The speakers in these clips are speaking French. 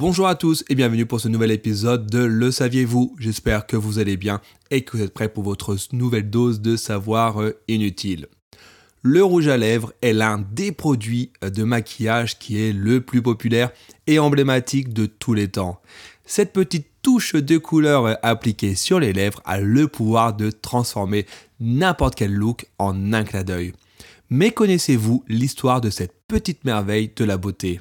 Bonjour à tous et bienvenue pour ce nouvel épisode de Le saviez-vous? J'espère que vous allez bien et que vous êtes prêts pour votre nouvelle dose de savoir euh, inutile. Le rouge à lèvres est l'un des produits euh, de maquillage qui est le plus populaire et emblématique de tous les temps. Cette petite touche de couleur euh, appliquée sur les lèvres a le pouvoir de transformer n'importe quel look en un clin d'œil. Mais connaissez-vous l'histoire de cette petite merveille de la beauté?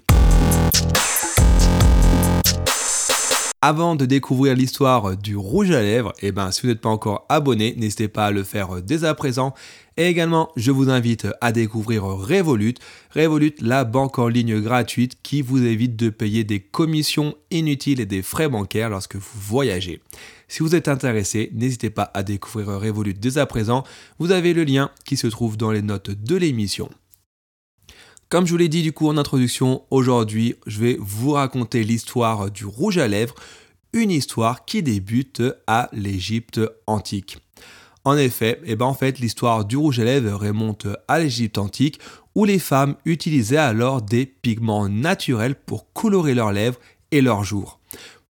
Avant de découvrir l'histoire du rouge à lèvres, eh ben, si vous n'êtes pas encore abonné, n'hésitez pas à le faire dès à présent. Et également, je vous invite à découvrir Revolut. Revolut, la banque en ligne gratuite qui vous évite de payer des commissions inutiles et des frais bancaires lorsque vous voyagez. Si vous êtes intéressé, n'hésitez pas à découvrir Revolut dès à présent. Vous avez le lien qui se trouve dans les notes de l'émission. Comme je vous l'ai dit du coup en introduction, aujourd'hui je vais vous raconter l'histoire du rouge à lèvres, une histoire qui débute à l'Égypte antique. En effet, eh ben en fait, l'histoire du rouge à lèvres remonte à l'Égypte antique où les femmes utilisaient alors des pigments naturels pour colorer leurs lèvres et leurs jours.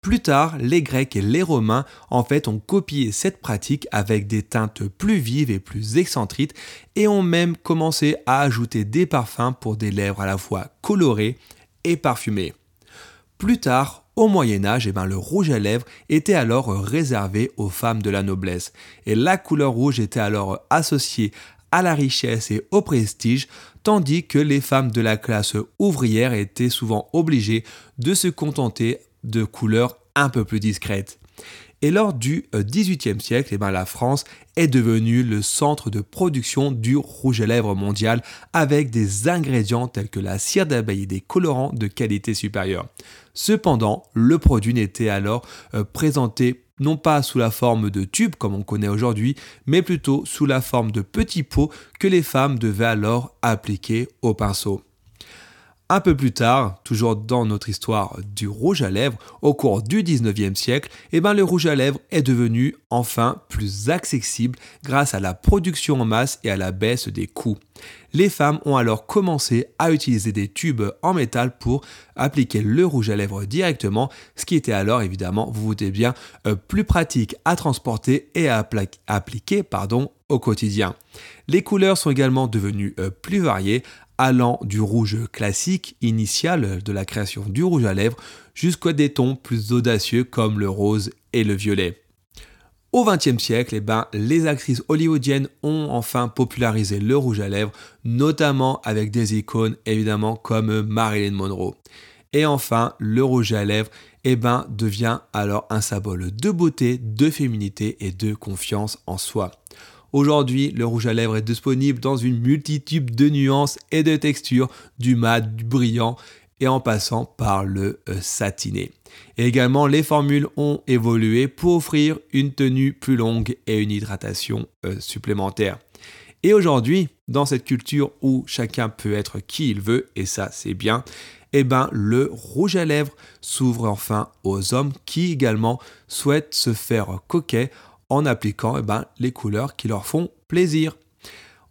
Plus tard, les Grecs et les Romains en fait ont copié cette pratique avec des teintes plus vives et plus excentriques et ont même commencé à ajouter des parfums pour des lèvres à la fois colorées et parfumées. Plus tard, au Moyen Âge, eh ben, le rouge à lèvres était alors réservé aux femmes de la noblesse et la couleur rouge était alors associée à la richesse et au prestige, tandis que les femmes de la classe ouvrière étaient souvent obligées de se contenter de couleurs un peu plus discrètes. Et lors du XVIIIe siècle, eh ben, la France est devenue le centre de production du rouge à lèvres mondial avec des ingrédients tels que la cire d'abeille et des colorants de qualité supérieure. Cependant, le produit n'était alors euh, présenté non pas sous la forme de tubes comme on connaît aujourd'hui, mais plutôt sous la forme de petits pots que les femmes devaient alors appliquer au pinceau. Un peu plus tard, toujours dans notre histoire du rouge à lèvres, au cours du 19e siècle, eh ben le rouge à lèvres est devenu enfin plus accessible grâce à la production en masse et à la baisse des coûts. Les femmes ont alors commencé à utiliser des tubes en métal pour appliquer le rouge à lèvres directement, ce qui était alors évidemment, vous vous doutez bien, euh, plus pratique à transporter et à appliquer au quotidien. Les couleurs sont également devenues euh, plus variées allant du rouge classique initial de la création du rouge à lèvres jusqu'à des tons plus audacieux comme le rose et le violet. Au XXe siècle, eh ben, les actrices hollywoodiennes ont enfin popularisé le rouge à lèvres, notamment avec des icônes évidemment comme Marilyn Monroe. Et enfin, le rouge à lèvres eh ben, devient alors un symbole de beauté, de féminité et de confiance en soi. Aujourd'hui, le rouge à lèvres est disponible dans une multitude de nuances et de textures, du mat, du brillant et en passant par le euh, satiné. Et également, les formules ont évolué pour offrir une tenue plus longue et une hydratation euh, supplémentaire. Et aujourd'hui, dans cette culture où chacun peut être qui il veut, et ça c'est bien, eh ben, le rouge à lèvres s'ouvre enfin aux hommes qui également souhaitent se faire coquet en appliquant eh ben, les couleurs qui leur font plaisir.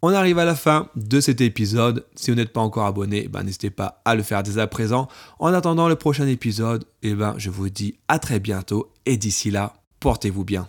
On arrive à la fin de cet épisode. Si vous n'êtes pas encore abonné, eh ben, n'hésitez pas à le faire dès à présent. En attendant le prochain épisode, eh ben, je vous dis à très bientôt et d'ici là, portez-vous bien.